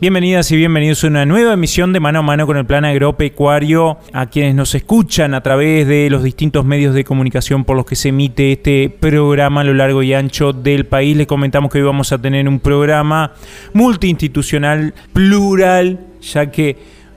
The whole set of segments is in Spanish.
Bienvenidas y bienvenidos a una nueva emisión de Mano a Mano con el Plan Agropecuario. A quienes nos escuchan a través de los distintos medios de comunicación por los que se emite este programa a lo largo y ancho del país, les comentamos que hoy vamos a tener un programa multiinstitucional, plural, ya que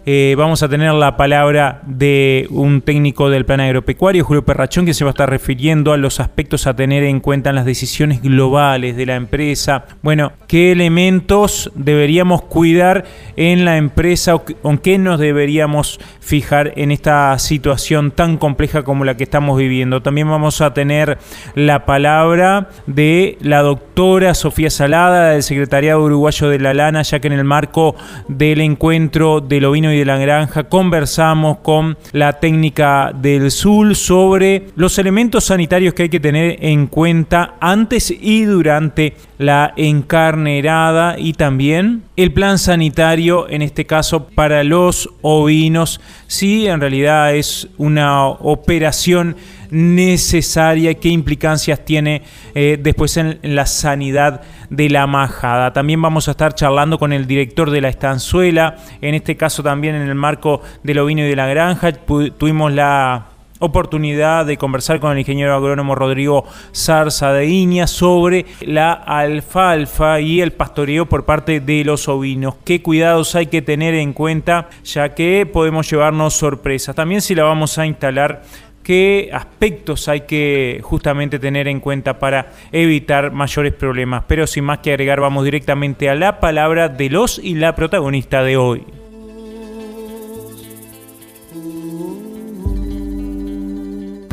eh, vamos a tener la palabra de un técnico del plan agropecuario, Julio Perrachón, que se va a estar refiriendo a los aspectos a tener en cuenta en las decisiones globales de la empresa. Bueno, qué elementos deberíamos cuidar en la empresa o en qué nos deberíamos fijar en esta situación tan compleja como la que estamos viviendo. También vamos a tener la palabra de la doctora Sofía Salada del Secretariado Uruguayo de la Lana, ya que en el marco del encuentro del ovino y de la granja, conversamos con la técnica del SUL sobre los elementos sanitarios que hay que tener en cuenta antes y durante la encarnerada y también el plan sanitario, en este caso para los ovinos, si en realidad es una operación necesaria, qué implicancias tiene eh, después en, la sanidad de la majada. También vamos a estar charlando con el director de la estanzuela, en este caso también en el marco del ovino y de la granja. Tuvimos la oportunidad de conversar con el ingeniero agrónomo Rodrigo Zarza de Iña sobre la alfalfa y el pastoreo por parte de los ovinos. ¿Qué cuidados hay que tener en cuenta ya que podemos llevarnos sorpresas? También si la vamos a instalar qué aspectos hay que justamente tener en cuenta para evitar mayores problemas. Pero sin más que agregar, vamos directamente a la palabra de los y la protagonista de hoy.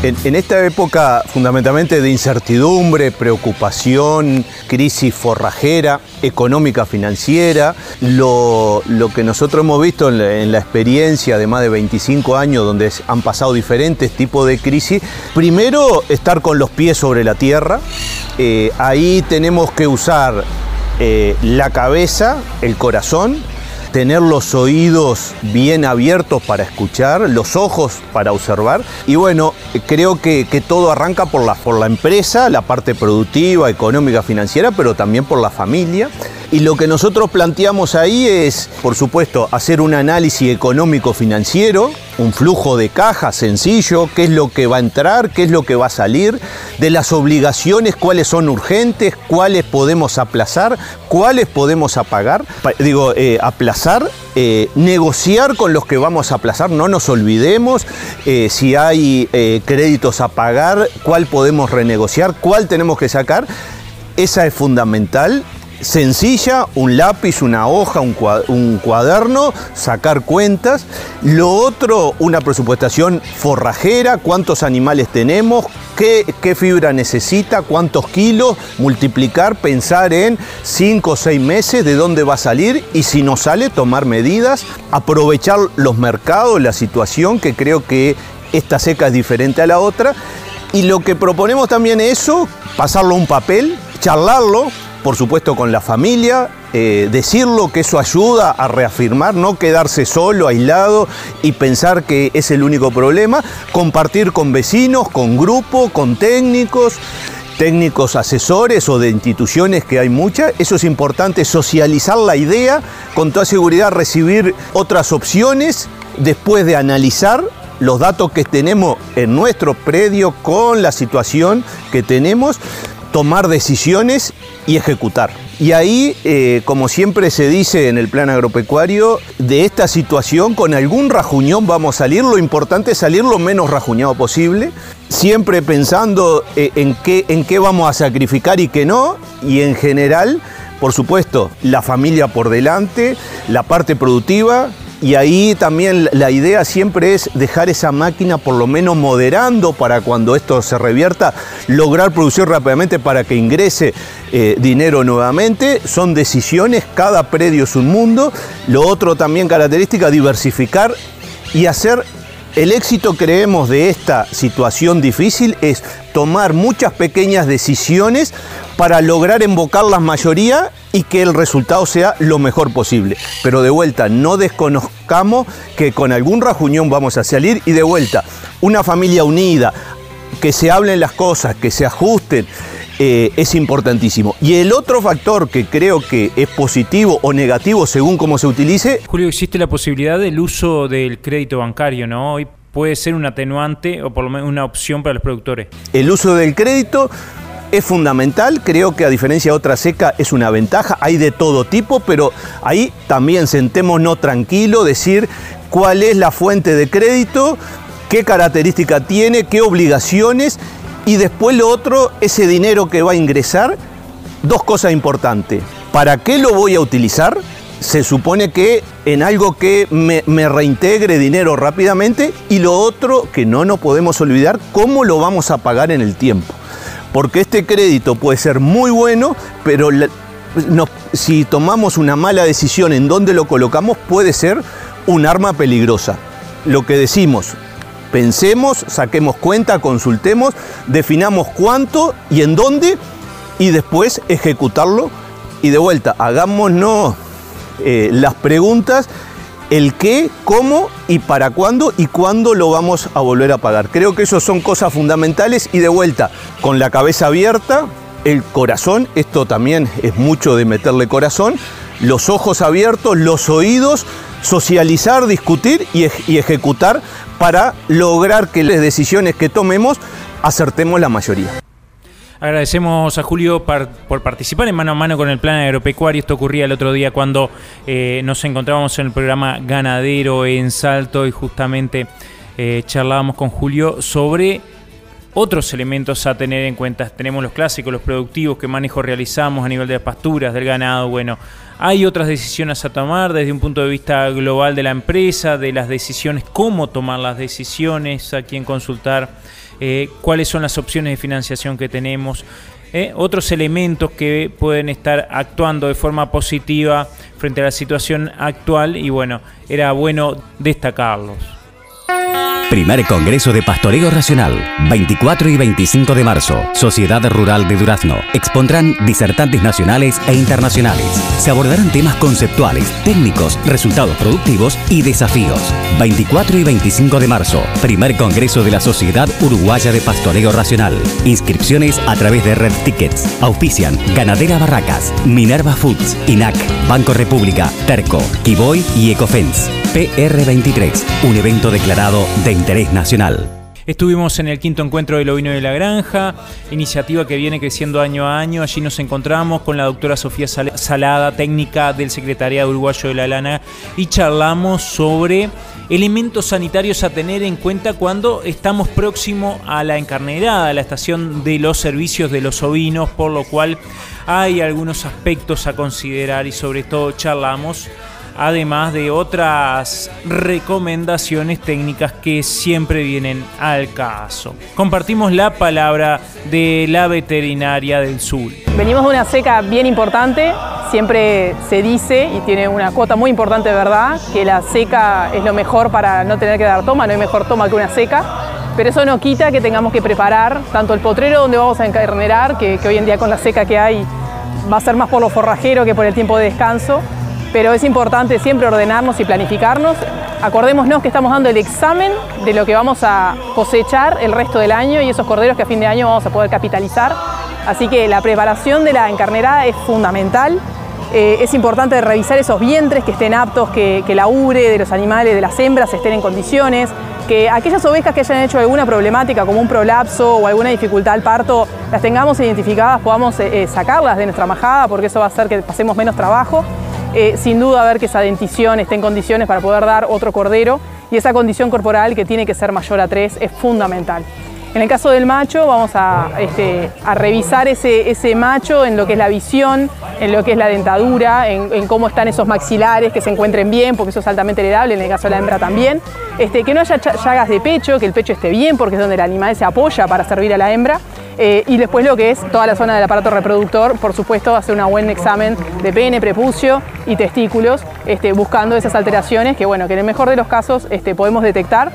En, esta época fundamentalmente de incertidumbre, preocupación, crisis forrajera, económica, financiera, lo, que nosotros hemos visto en la, experiencia de más de 25 años donde han pasado diferentes tipos de crisis, primero estar con los pies sobre la tierra, eh, ahí tenemos que usar eh, la cabeza, el corazón, tener los oídos bien abiertos para escuchar, los ojos para observar. Y bueno, creo que, todo arranca por la, por la empresa, la parte productiva, económica, financiera, pero también por la familia. Y lo que nosotros planteamos ahí es, por supuesto, hacer un análisis económico-financiero, un flujo de caja sencillo, qué es lo que va a entrar, qué es lo que va a salir, de las obligaciones, cuáles son urgentes, cuáles podemos aplazar, cuáles podemos apagar, digo, eh, aplazar, eh, negociar con los que vamos a aplazar, no nos olvidemos eh, si hay créditos a pagar, cuál podemos renegociar, cuál tenemos que sacar. Esa es fundamental sencilla, un lápiz, una hoja, un cuaderno, sacar cuentas. Lo otro, una presupuestación forrajera, cuántos animales tenemos, qué, fibra necesita, cuántos kilos, multiplicar, pensar en cinco o seis meses de dónde va a salir y si no sale, tomar medidas, aprovechar los mercados, la situación, que creo que esta seca es diferente a la otra. Y lo que proponemos también es eso, pasarlo a un papel, charlarlo, por supuesto con la familia, eh, decirlo que eso ayuda a reafirmar, no quedarse solo, aislado y pensar que es el único problema, compartir con vecinos, con grupos, con técnicos, técnicos asesores o de instituciones que hay muchas, eso es importante, socializar la idea, con toda seguridad recibir otras opciones después de analizar los datos que tenemos en nuestro predio con la situación que tenemos, tomar decisiones y ejecutar. Y ahí, eh, como siempre se dice en el plan agropecuario, de esta situación con algún rajuñón vamos a salir. Lo importante es salir lo menos rajuñado posible, siempre pensando eh, en, qué, en qué vamos a sacrificar y qué no. Y en general, por supuesto, la familia por delante, la parte productiva, y ahí también la idea siempre es dejar esa máquina por lo menos moderando para cuando esto se revierta, lograr producir rápidamente para que ingrese eh, dinero nuevamente. Son decisiones, cada predio es un mundo. Lo otro también característica, diversificar y hacer el éxito, creemos, de esta situación difícil es tomar muchas pequeñas decisiones para lograr invocar la mayoría y que el resultado sea lo mejor posible. Pero de vuelta, no desconozcamos que con algún rajuñón vamos a salir y de vuelta, una familia unida, que se hablen las cosas, que se ajusten, eh, es importantísimo. Y el otro factor que creo que es positivo o negativo según cómo se utilice. Julio, existe la posibilidad del uso del crédito bancario, ¿no? Hoy puede ser un atenuante o por lo menos una opción para los productores. El uso del crédito es fundamental, creo que a diferencia de otra seca es una ventaja, hay de todo tipo, pero ahí también sentémonos tranquilo, decir cuál es la fuente de crédito, qué característica tiene, qué obligaciones y después lo otro, ese dinero que va a ingresar, dos cosas importantes. ¿Para qué lo voy a utilizar? Se supone que en algo que me, reintegre dinero rápidamente y lo otro que no nos podemos olvidar, cómo lo vamos a pagar en el tiempo. Porque este crédito puede ser muy bueno, pero si tomamos una mala decisión en dónde lo colocamos, puede ser un arma peligrosa. Lo que decimos, Pensemos, saquemos cuenta, consultemos, definamos cuánto y en dónde y después ejecutarlo. Y de vuelta, hagámonos eh, las preguntas, el qué, cómo y para cuándo y cuándo lo vamos a volver a pagar. Creo que eso son cosas fundamentales y de vuelta, con la cabeza abierta, el corazón, esto también es mucho de meterle corazón, los ojos abiertos, los oídos, socializar, discutir y, y ejecutar para lograr que las decisiones que tomemos acertemos la mayoría. Agradecemos a Julio por participar en mano a mano con el plan agropecuario. Esto ocurría el otro día cuando eh, nos encontrábamos en el programa Ganadero en Salto y justamente eh, charlábamos con Julio sobre otros elementos a tener en cuenta. Tenemos los clásicos, los productivos, qué manejo realizamos a nivel de las pasturas, del ganado. Bueno, hay otras decisiones a tomar desde un punto de vista global de la empresa, de las decisiones, cómo tomar las decisiones, a quién consultar, eh, cuáles son las opciones de financiación que tenemos. Eh, otros elementos que pueden estar actuando de forma positiva frente a la situación actual y bueno, era bueno destacarlos. Primer Congreso de Pastoreo Racional, 24 y 25 de marzo, Sociedad Rural de Durazno. Expondrán disertantes nacionales e internacionales. Se abordarán temas conceptuales, técnicos, resultados productivos y desafíos. 24 y 25 de marzo, Primer Congreso de la Sociedad Uruguaya de Pastoreo Racional. Inscripciones a través de Red Tickets. Auspician Ganadera Barracas, Minerva Foods, INAC, Banco República, Terco, Kiboy y Ecofence. PR23, un evento declarado de interés nacional. Estuvimos en el quinto encuentro del ovino de la granja, iniciativa que viene creciendo año a año. Allí nos encontramos con la doctora Sofía Salada, técnica del Secretariado Uruguayo de la Lana, y charlamos sobre elementos sanitarios a tener en cuenta cuando estamos próximo a la encarnerada, a la estación de los servicios de los ovinos, por lo cual hay algunos aspectos a considerar y sobre todo charlamos además de otras recomendaciones técnicas que siempre vienen al caso. Compartimos la palabra de la veterinaria del sur. Venimos de una seca bien importante, siempre se dice y tiene una cuota muy importante de verdad, que la seca es lo mejor para no tener que dar toma, no hay mejor toma que una seca. Pero eso no quita que tengamos que preparar tanto el potrero donde vamos a encarnerar, que, hoy en día con la seca que hay va a ser más por lo forrajero que por el tiempo de descanso, pero es importante siempre ordenarnos y planificarnos. Acordémonos que estamos dando el examen de lo que vamos a cosechar el resto del año y esos corderos que a fin de año vamos a poder capitalizar. Así que la preparación de la encarnerada es fundamental. Eh, es importante revisar esos vientres que estén aptos, que, que la ubre de los animales, de las hembras, estén en condiciones, que aquellas ovejas que hayan hecho alguna problemática como un prolapso o alguna dificultad al parto, las tengamos identificadas, podamos eh, eh, sacarlas de nuestra majada porque eso va a hacer que pasemos menos trabajo. Eh, sin duda ver que esa dentición esté en condiciones para poder dar otro cordero y esa condición corporal que tiene que ser mayor a 3 es fundamental. En el caso del macho vamos a, este, revisar ese, macho en lo que es la visión, en lo que es la dentadura, en, cómo están esos maxilares, que se encuentren bien, porque eso es altamente heredable, en el caso de la hembra también. Este, que no haya llagas de pecho, que el pecho esté bien, porque es donde el animal se apoya para servir a la hembra. Eh, y después lo que es toda la zona del aparato reproductor, por supuesto, hacer un buen examen de pene, prepucio y testículos, este, buscando esas alteraciones que, bueno, que en el mejor de los casos este, podemos detectar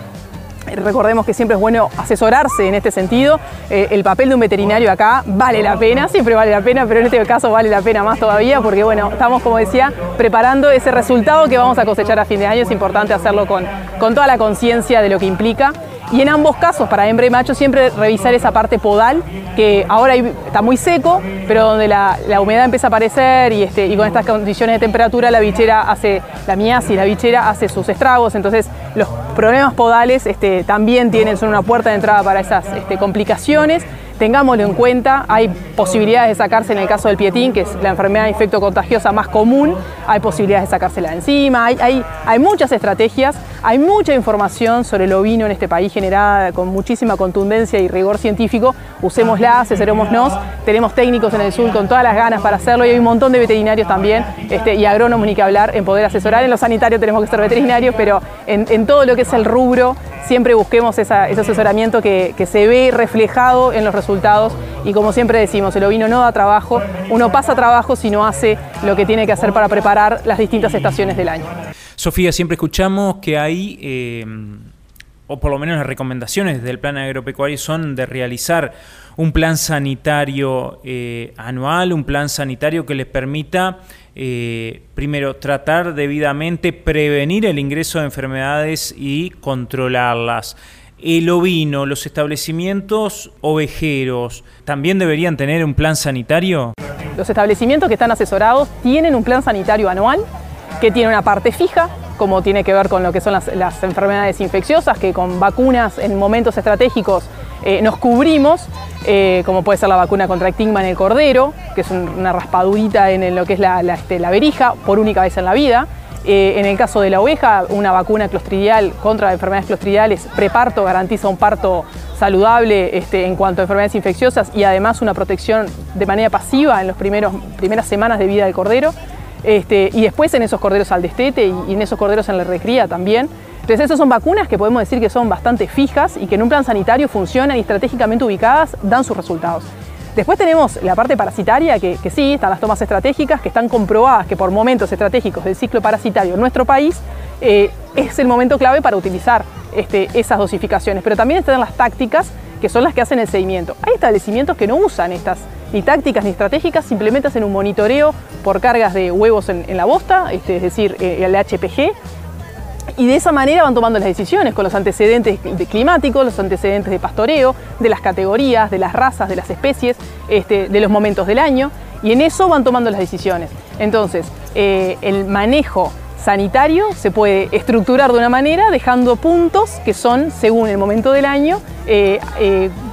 Recordemos que siempre es bueno asesorarse en este sentido. Eh, el papel de un veterinario acá vale la pena, siempre vale la pena, pero en este caso vale la pena más todavía porque bueno, estamos como decía preparando ese resultado que vamos a cosechar a fin de año. Es importante hacerlo con, con toda la conciencia de lo que implica. Y en ambos casos, para hembra y macho, siempre revisar esa parte podal, que ahora está muy seco, pero donde la, humedad empieza a aparecer y, este, y con estas condiciones de temperatura la bichera hace, la miasis, la bichera hace sus estragos, entonces los problemas podales este, también tienen, son una puerta de entrada para esas este, complicaciones tengámoslo en cuenta, hay posibilidades de sacarse en el caso del pietín, que es la enfermedad infecto contagiosa más común, hay posibilidades de sacársela encima, hay, hay, hay muchas estrategias, hay mucha información sobre el ovino en este país generada con muchísima contundencia y rigor científico, usémosla, asesorémonos, tenemos técnicos en el sur con todas las ganas para hacerlo y hay un montón de veterinarios también este, y agrónomos ni que hablar en poder asesorar, en lo sanitario tenemos que ser veterinarios, pero en todo lo que es el rubro siempre busquemos ese asesoramiento que, se ve reflejado en los resultados y como siempre decimos, el ovino no da trabajo, uno pasa trabajo si no hace lo que tiene que hacer para preparar las distintas estaciones del año. Sofía, siempre escuchamos que hay, eh, o por lo menos las recomendaciones del plan agropecuario son de realizar un plan sanitario eh, anual, un plan sanitario que les permita eh, primero, tratar debidamente, prevenir el ingreso de enfermedades y controlarlas. El ovino, los establecimientos ovejeros, ¿también deberían tener un plan sanitario? Los establecimientos que están asesorados tienen un plan sanitario anual que tiene una parte fija, como tiene que ver con lo que son las, enfermedades infecciosas, que con vacunas en momentos estratégicos eh, nos cubrimos, eh, como puede ser la vacuna contra ictigma en el cordero, que es una raspadurita en lo que es la, este, la, verija por única vez en la vida. Eh, en el caso de la oveja, una vacuna clostridial contra enfermedades clostridiales, preparto, garantiza un parto saludable este, en cuanto a enfermedades infecciosas y además una protección de manera pasiva en las primeras semanas de vida del cordero. Este, y después en esos corderos al destete y, en esos corderos en la recría también. Entonces esas son vacunas que podemos decir que son bastante fijas y que en un plan sanitario funcionan y estratégicamente ubicadas dan sus resultados. Después tenemos la parte parasitaria, que, sí, están las tomas estratégicas, que están comprobadas que por momentos estratégicos del ciclo parasitario en nuestro país eh, es el momento clave para utilizar este, esas dosificaciones. Pero también están las tácticas, que son las que hacen el seguimiento. Hay establecimientos que no usan estas ni tácticas ni estratégicas, simplemente hacen un monitoreo por cargas de huevos en, la bosta, este, es decir, eh, el HPG, y de esa manera van tomando las decisiones con los antecedentes climáticos, los antecedentes de pastoreo, de las categorías, de las razas, de las especies, este, de los momentos del año, y en eso van tomando las decisiones. Entonces, eh, el manejo sanitario se puede estructurar de una manera dejando puntos que son según el momento del año, eh,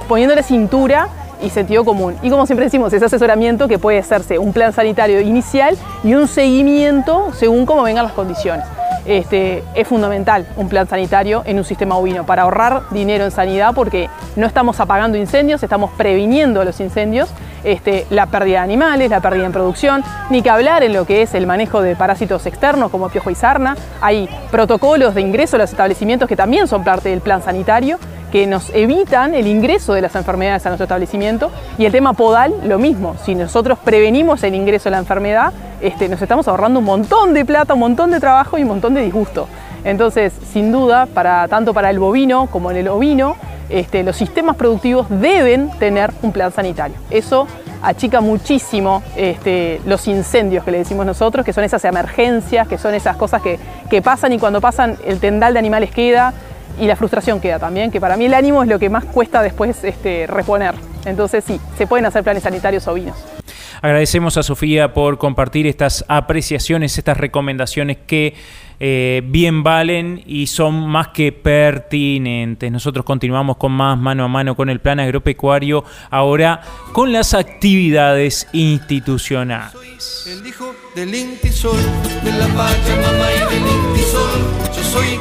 poniéndole cintura y sentido común. Y como siempre decimos, ese asesoramiento que puede hacerse un plan sanitario inicial y un seguimiento según cómo vengan las condiciones. Este, es fundamental un plan sanitario en un sistema ovino para ahorrar dinero en sanidad porque no estamos apagando incendios, estamos previniendo los incendios, este, la pérdida de animales, la pérdida en producción, ni que hablar en lo que es el manejo de parásitos externos como piojo y sarna. Hay protocolos de ingreso a los establecimientos que también son parte del plan sanitario que nos evitan el ingreso de las enfermedades a nuestro establecimiento. Y el tema podal, lo mismo. Si nosotros prevenimos el ingreso de la enfermedad, este, nos estamos ahorrando un montón de plata, un montón de trabajo y un montón de disgusto. Entonces, sin duda, para, tanto para el bovino como en el ovino, este, los sistemas productivos deben tener un plan sanitario. Eso achica muchísimo este, los incendios que le decimos nosotros, que son esas emergencias, que son esas cosas que, que pasan y cuando pasan el tendal de animales queda, y la frustración queda también, que para mí el ánimo es lo que más cuesta después este, reponer. Entonces sí, se pueden hacer planes sanitarios ovinos. Agradecemos a Sofía por compartir estas apreciaciones, estas recomendaciones que eh, bien valen y son más que pertinentes. Nosotros continuamos con más mano a mano con el plan agropecuario, ahora con las actividades institucionales. El hijo del Intisol, de la Pachamama y del Intisol, yo soy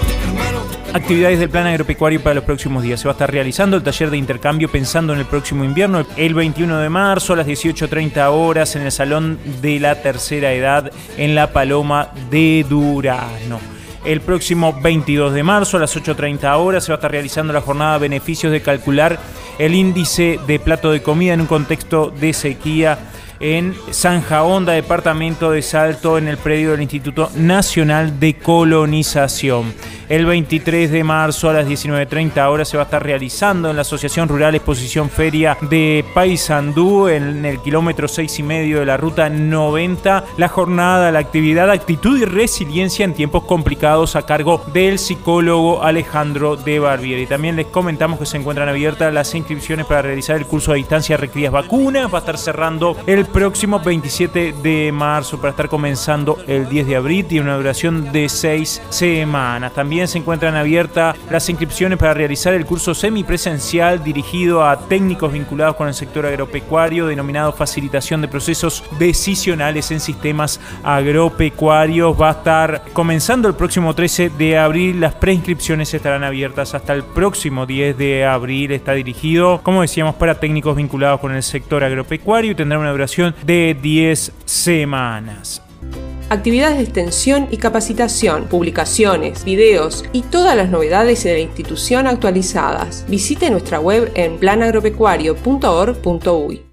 actividades del plan agropecuario para los próximos días. Se va a estar realizando el taller de intercambio pensando en el próximo invierno, el 21 de marzo a las 18.30 horas en el Salón de la Tercera Edad en La Paloma de Durano. el próximo 22 de marzo a las 8.30 horas. Se va a estar realizando la jornada beneficios de calcular el índice de plato de comida en un contexto de sequía en Sanja Honda, departamento de Salto, en el predio del Instituto Nacional de Colonización. El 23 de marzo a las 19.30 horas se va a estar realizando en la Asociación Rural Exposición Feria de Paysandú, en el kilómetro 6 y medio de la ruta 90, la jornada, la actividad Actitud y Resiliencia en tiempos complicados a cargo del psicólogo Alejandro de Barbieri. También les comentamos que se encuentran abiertas las inscripciones para realizar el curso a distancia Requerías Vacunas. Va a estar cerrando el próximo 27 de marzo para estar comenzando el 10 de abril. y una duración de 6 semanas. También se encuentran abiertas las inscripciones para realizar el curso semipresencial dirigido a técnicos vinculados con el sector agropecuario, denominado Facilitación de Procesos Decisionales en Sistemas Agropecuarios. Va a estar comenzando el próximo 13 de abril. Las preinscripciones estarán abiertas hasta el próximo 10 de abril. Está dirigido, como decíamos, para técnicos vinculados con el sector agropecuario y tendrá una duración de 10 semanas actividades de extensión y capacitación, publicaciones, videos y todas las novedades de la institución actualizadas. Visite nuestra web en planagropecuario.org.uy.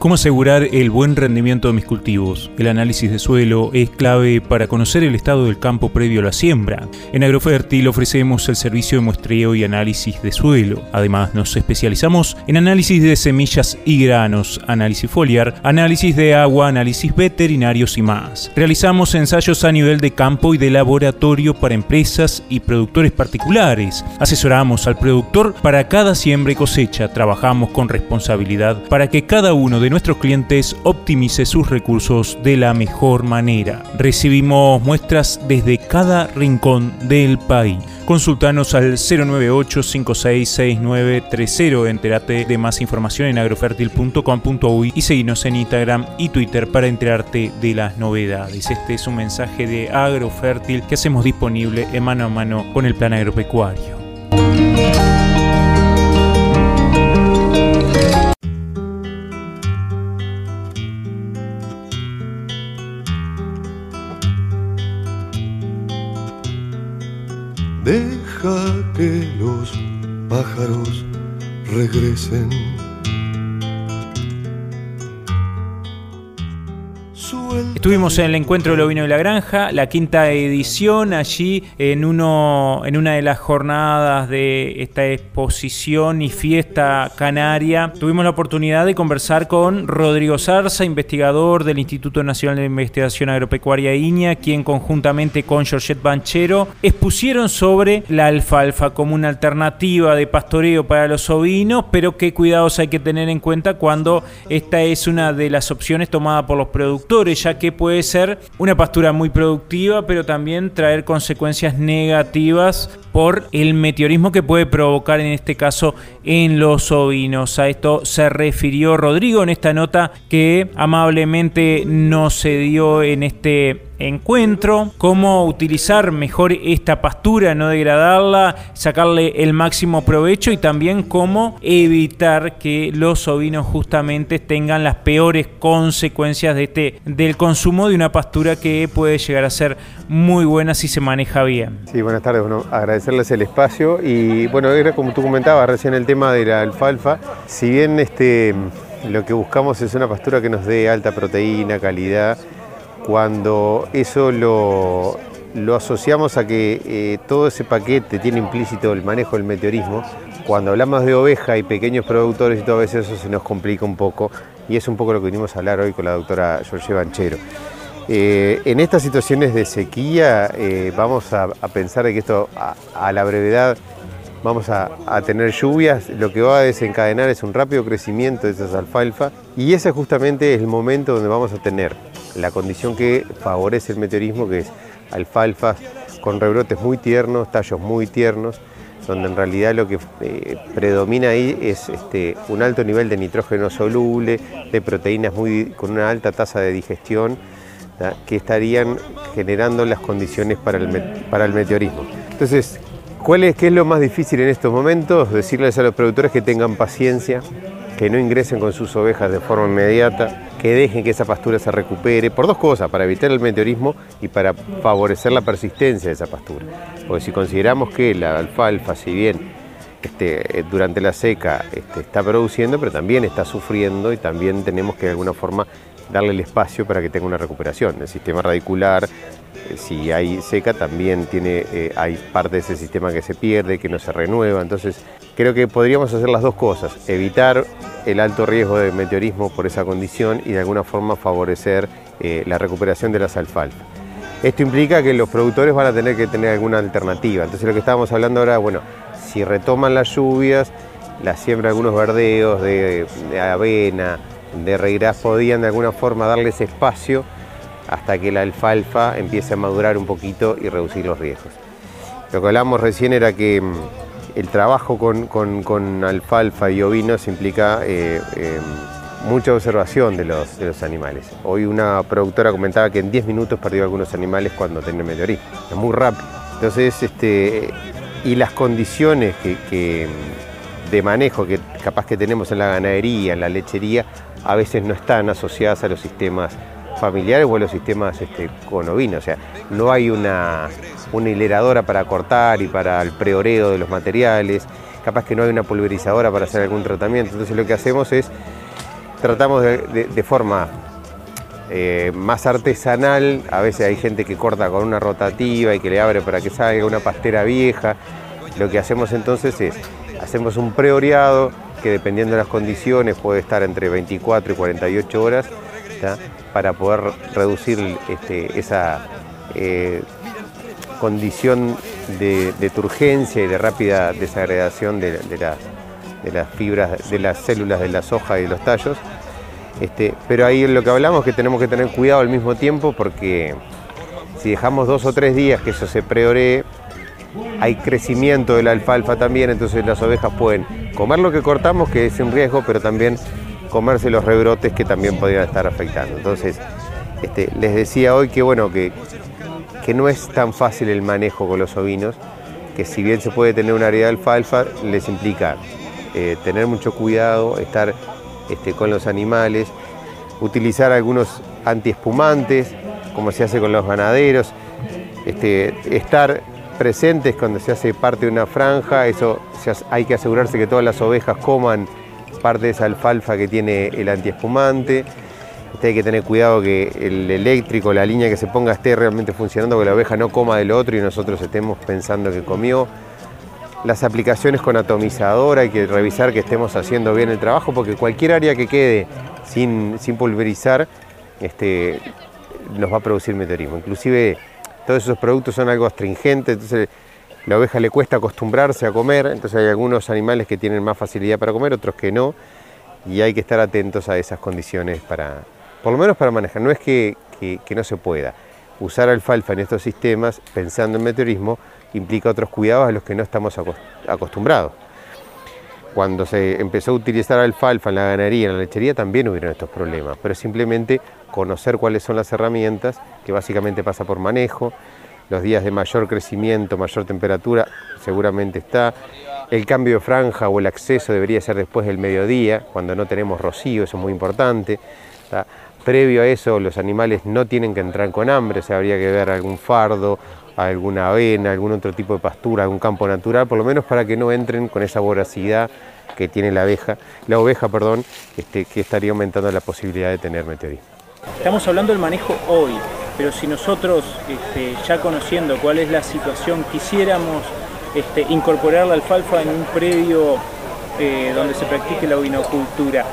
¿Cómo asegurar el buen rendimiento de mis cultivos? El análisis de suelo es clave para conocer el estado del campo previo a la siembra. En Agrofértil ofrecemos el servicio de muestreo y análisis de suelo. Además, nos especializamos en análisis de semillas y granos, análisis foliar, análisis de agua, análisis veterinarios y más. Realizamos ensayos a nivel de campo y de laboratorio para empresas y productores particulares. Asesoramos al productor para cada siembra y cosecha. Trabajamos con responsabilidad para que cada uno de nuestros clientes optimice sus recursos de la mejor manera. Recibimos muestras desde cada rincón del país. Consultanos al 098-566930. Entérate de más información en agrofertil.com.uy y seguinos en Instagram y Twitter para enterarte de las novedades. Este es un mensaje de Agrofertil que hacemos disponible en mano a mano con el plan agropecuario. Deja que los pájaros regresen Estuvimos en el encuentro del ovino de la granja, la quinta edición, allí en, uno, en una de las jornadas de esta exposición y fiesta canaria. Tuvimos la oportunidad de conversar con Rodrigo Zarza, investigador del Instituto Nacional de Investigación Agropecuaria IñA, quien conjuntamente con Georgette Banchero expusieron sobre la alfalfa como una alternativa de pastoreo para los ovinos, pero qué cuidados hay que tener en cuenta cuando esta es una de las opciones tomadas por los productores, ya que puede ser una pastura muy productiva, pero también traer consecuencias negativas por el meteorismo que puede provocar en este caso en los ovinos. A esto se refirió Rodrigo en esta nota que amablemente nos se dio en este encuentro, cómo utilizar mejor esta pastura, no degradarla, sacarle el máximo provecho y también cómo evitar que los ovinos justamente tengan las peores consecuencias de este, del consumo de una pastura que puede llegar a ser muy buena si se maneja bien. Sí, buenas tardes, bueno, agradecerles el espacio y bueno, era como tú comentabas recién el tema de la alfalfa, si bien este, lo que buscamos es una pastura que nos dé alta proteína, calidad, cuando eso lo, asociamos a que eh, todo ese paquete tiene implícito el manejo del meteorismo, cuando hablamos de oveja y pequeños productores y todo eso, eso se nos complica un poco y es un poco lo que venimos a hablar hoy con la doctora George Banchero. Eh, en estas situaciones de sequía eh, vamos a, pensar que esto a, la brevedad vamos a, a, tener lluvias, lo que va a desencadenar es un rápido crecimiento de esas alfalfa y ese justamente es el momento donde vamos a tener la condición que favorece el meteorismo, que es alfalfas con rebrotes muy tiernos, tallos muy tiernos, donde en realidad lo que eh, predomina ahí es este, un alto nivel de nitrógeno soluble, de proteínas muy, con una alta tasa de digestión, que estarían generando las condiciones para el, para el meteorismo. Entonces, ¿cuál es, ¿qué es lo más difícil en estos momentos? Decirles a los productores que tengan paciencia, que no ingresen con sus ovejas de forma inmediata, que dejen que esa pastura se recupere, por dos cosas, para evitar el meteorismo y para favorecer la persistencia de esa pastura. Porque si consideramos que la alfalfa, si bien este, durante la seca este, está produciendo, pero también está sufriendo y también tenemos que de alguna forma darle el espacio para que tenga una recuperación. El sistema radicular, eh, si hay seca, también tiene, eh, hay parte de ese sistema que se pierde, que no se renueva. Entonces, creo que podríamos hacer las dos cosas, evitar el alto riesgo de meteorismo por esa condición y de alguna forma favorecer eh, la recuperación de las alfalfas. Esto implica que los productores van a tener que tener alguna alternativa. Entonces lo que estábamos hablando ahora, bueno, si retoman las lluvias, la siembra de algunos verdeos, de, avena, de regras, podían de alguna forma darles espacio hasta que la alfalfa empiece a madurar un poquito y reducir los riesgos. Lo que hablamos recién era que mm, el trabajo con, alfalfa y ovinos implica eh, em, mucha observación de los, de los, animales. Hoy una productora comentaba que en 10 minutos perdió algunos animales cuando tenía meteorito. Es muy rápido. Entonces, este, y las condiciones que, de manejo que capaz que tenemos en la ganadería, en la lechería, a veces no están asociadas a los sistemas familiares o a los sistemas este, con ovinos. O sea, no hay una, una hileradora para cortar y para el preoreo de los materiales, capaz que no hay una pulverizadora para hacer algún tratamiento. Entonces lo que hacemos es, tratamos de, forma eh, más artesanal, a veces hay gente que corta con una rotativa y que le abre para que salga una pastera vieja. Lo que hacemos entonces es, hacemos un preoreado que dependiendo de las condiciones puede estar entre 24 y 48 horas, para poder reducir este, esa eh, condición de, turgencia y de rápida desagregación de, las, fibras, de las células de las hojas y de los tallos. Este, pero ahí lo que hablamos es que tenemos que tener cuidado al mismo tiempo porque si dejamos dos o tres días que eso se preoree, hay crecimiento de la alfalfa también, entonces las ovejas pueden comer lo que cortamos, que es un riesgo, pero también comerse los rebrotes que también podrían estar afectando. Entonces, este, les decía hoy que bueno, que que no es tan fácil el manejo con los ovinos, que si bien se puede tener una área de alfalfa, les implica eh, tener mucho cuidado, estar este, con los animales, utilizar algunos antiespumantes, como se hace con los ganaderos, este, estar presentes cuando se hace parte de una franja, eso hay que asegurarse que todas las ovejas coman parte de esa alfalfa que tiene el antiespumante. Este, hay que tener cuidado que el eléctrico, la línea que se ponga esté realmente funcionando, que la oveja no coma del otro y nosotros estemos pensando que comió. Las aplicaciones con atomizador, hay que revisar que estemos haciendo bien el trabajo, porque cualquier área que quede sin, sin pulverizar este, nos va a producir meteorismo. Inclusive todos esos productos son algo astringentes, entonces la oveja le cuesta acostumbrarse a comer, entonces hay algunos animales que tienen más facilidad para comer, otros que no, y hay que estar atentos a esas condiciones para, por lo menos para manejar. No es que, no se pueda. Usar alfalfa en estos sistemas, pensando en meteorismo, implica otros cuidados a los que no estamos acostumbrados. Cuando se empezó a utilizar alfalfa en la ganadería, en la lechería, también hubieron estos problemas, pero simplemente conocer cuáles son las herramientas, que básicamente pasa por manejo, los días de mayor crecimiento, mayor temperatura, seguramente está. El cambio de franja o el acceso debería ser después del mediodía, cuando no tenemos rocío, eso es muy importante. Previo a eso, los animales no tienen que entrar con hambre, o habría que ver algún fardo, alguna avena, algún otro tipo de pastura, algún campo natural, por lo menos para que no entren con esa voracidad que tiene la abeja, la oveja, perdón, este, que estaría aumentando la posibilidad de tener meteorismo. Estamos hablando del manejo hoy, pero si nosotros, este, ya conociendo cuál es la situación, quisiéramos este, incorporar la alfalfa en un predio eh, donde se practique la ovinocultura,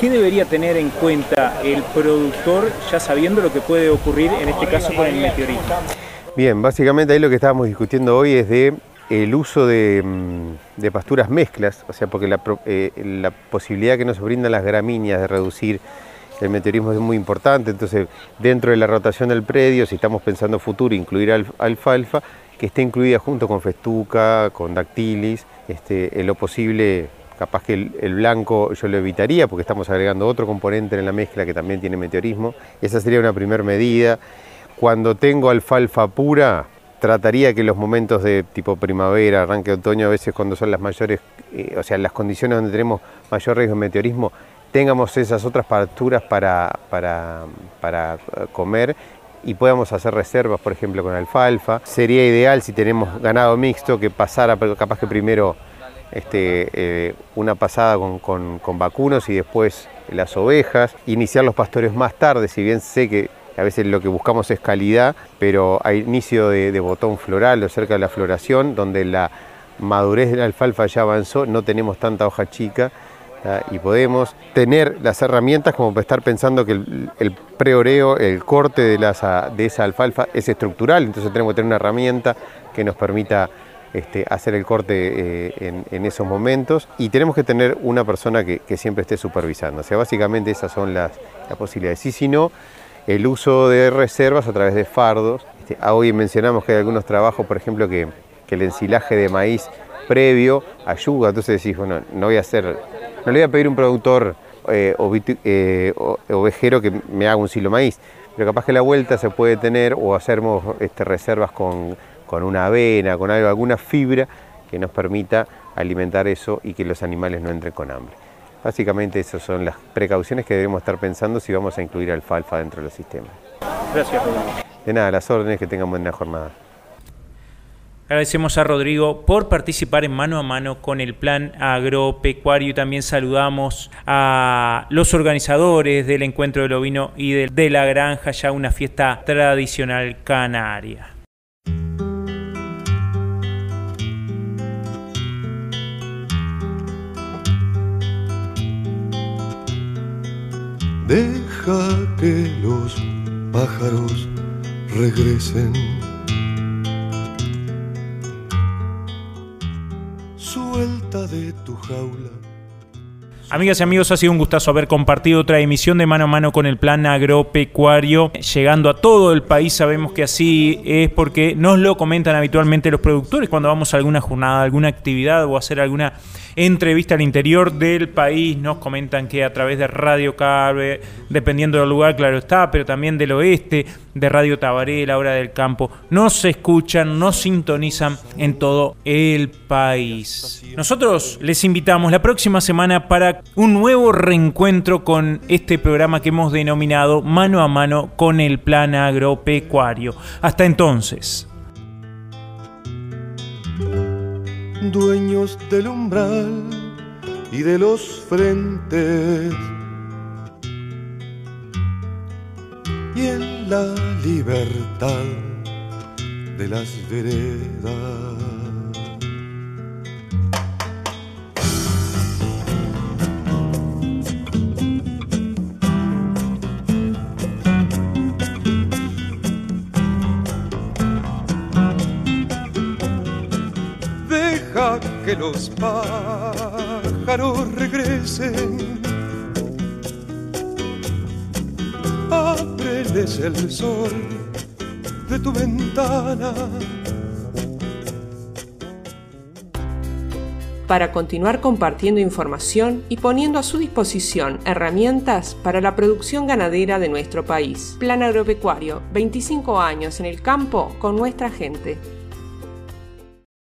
¿qué debería tener en cuenta el productor ya sabiendo lo que puede ocurrir en este caso con el meteorito? Bien, básicamente ahí lo que estábamos discutiendo hoy es de el uso de, mm, pasturas mezclas, o sea, porque eh, la, posibilidad que nos brindan las gramíneas de reducir el meteorismo es muy importante, entonces dentro de la rotación del predio, si estamos pensando futuro, incluir alfalfa, que esté incluida junto con festuca, con dactilis, este, en lo posible Capaz que el, blanco yo lo evitaría porque estamos agregando otro componente en la mezcla que también tiene meteorismo. Esa sería una primera medida. Cuando tengo alfalfa pura, trataría que los momentos de tipo primavera, arranque de otoño, a veces cuando son las mayores, eh, o sea, las condiciones donde tenemos mayor riesgo de meteorismo, tengamos esas otras pasturas para, para, para eh, comer y podamos hacer reservas, por ejemplo, con alfalfa. Sería ideal si tenemos ganado mixto que pasara, capaz que primero este, eh, una pasada con, vacunos y después las ovejas. Iniciar los pastores más tarde, si bien sé que a veces lo que buscamos es calidad, pero a inicio de, botón floral o cerca de la floración, donde la madurez de la alfalfa ya avanzó, no tenemos tanta hoja chica y podemos tener las herramientas como para estar pensando que el, preoreo, el corte de, esa alfalfa es estructural, entonces tenemos que tener una herramienta que nos permita este, hacer el corte eh, en, esos momentos y tenemos que tener una persona que, siempre esté supervisando. O sea, básicamente esas son las, posibilidades. Y si no, el uso de reservas a través de fardos. Este, hoy mencionamos que hay algunos trabajos, por ejemplo, que, el ensilaje de maíz previo ayuda. Entonces decís, bueno, no voy a hacer, no le voy a pedir un productor eh, eh, ovejero que me haga un silo maíz, pero capaz que la vuelta se puede tener o hacemos este, reservas con una avena, con alguna fibra que nos permita alimentar eso y que los animales no entren con hambre. Básicamente esas son las precauciones que debemos estar pensando si vamos a incluir alfalfa dentro de los sistemas. Gracias, Rodrigo. De nada, las órdenes, que tengan buena jornada. Agradecemos a Rodrigo por participar en mano a mano con el plan agropecuario y también saludamos a los organizadores del encuentro del ovino y de la granja, ya una fiesta tradicional canaria. Deja que los pájaros regresen. Suelta de tu jaula. Amigas y amigos, ha sido un gustazo haber compartido otra emisión de mano a mano con el plan agropecuario, llegando a todo el país. Sabemos que así es porque nos lo comentan habitualmente los productores cuando vamos a alguna jornada, alguna actividad o hacer alguna entrevista al interior del país. Nos comentan que a través de Radio Carve, dependiendo del lugar, claro está, pero también del oeste, de Radio Tabaré, la hora del campo, nos escuchan, nos sintonizan en todo el país. Nosotros les invitamos la próxima semana para un nuevo reencuentro con este programa que hemos denominado Mano a Mano con el Plan Agropecuario. Hasta entonces. Dueños del umbral y de los frentes. Y en la libertad de las veredas. Los pájaros regresen. El sol de tu ventana. Para continuar compartiendo información y poniendo a su disposición herramientas para la producción ganadera de nuestro país. Plan Agropecuario, 25 años en el campo con nuestra gente.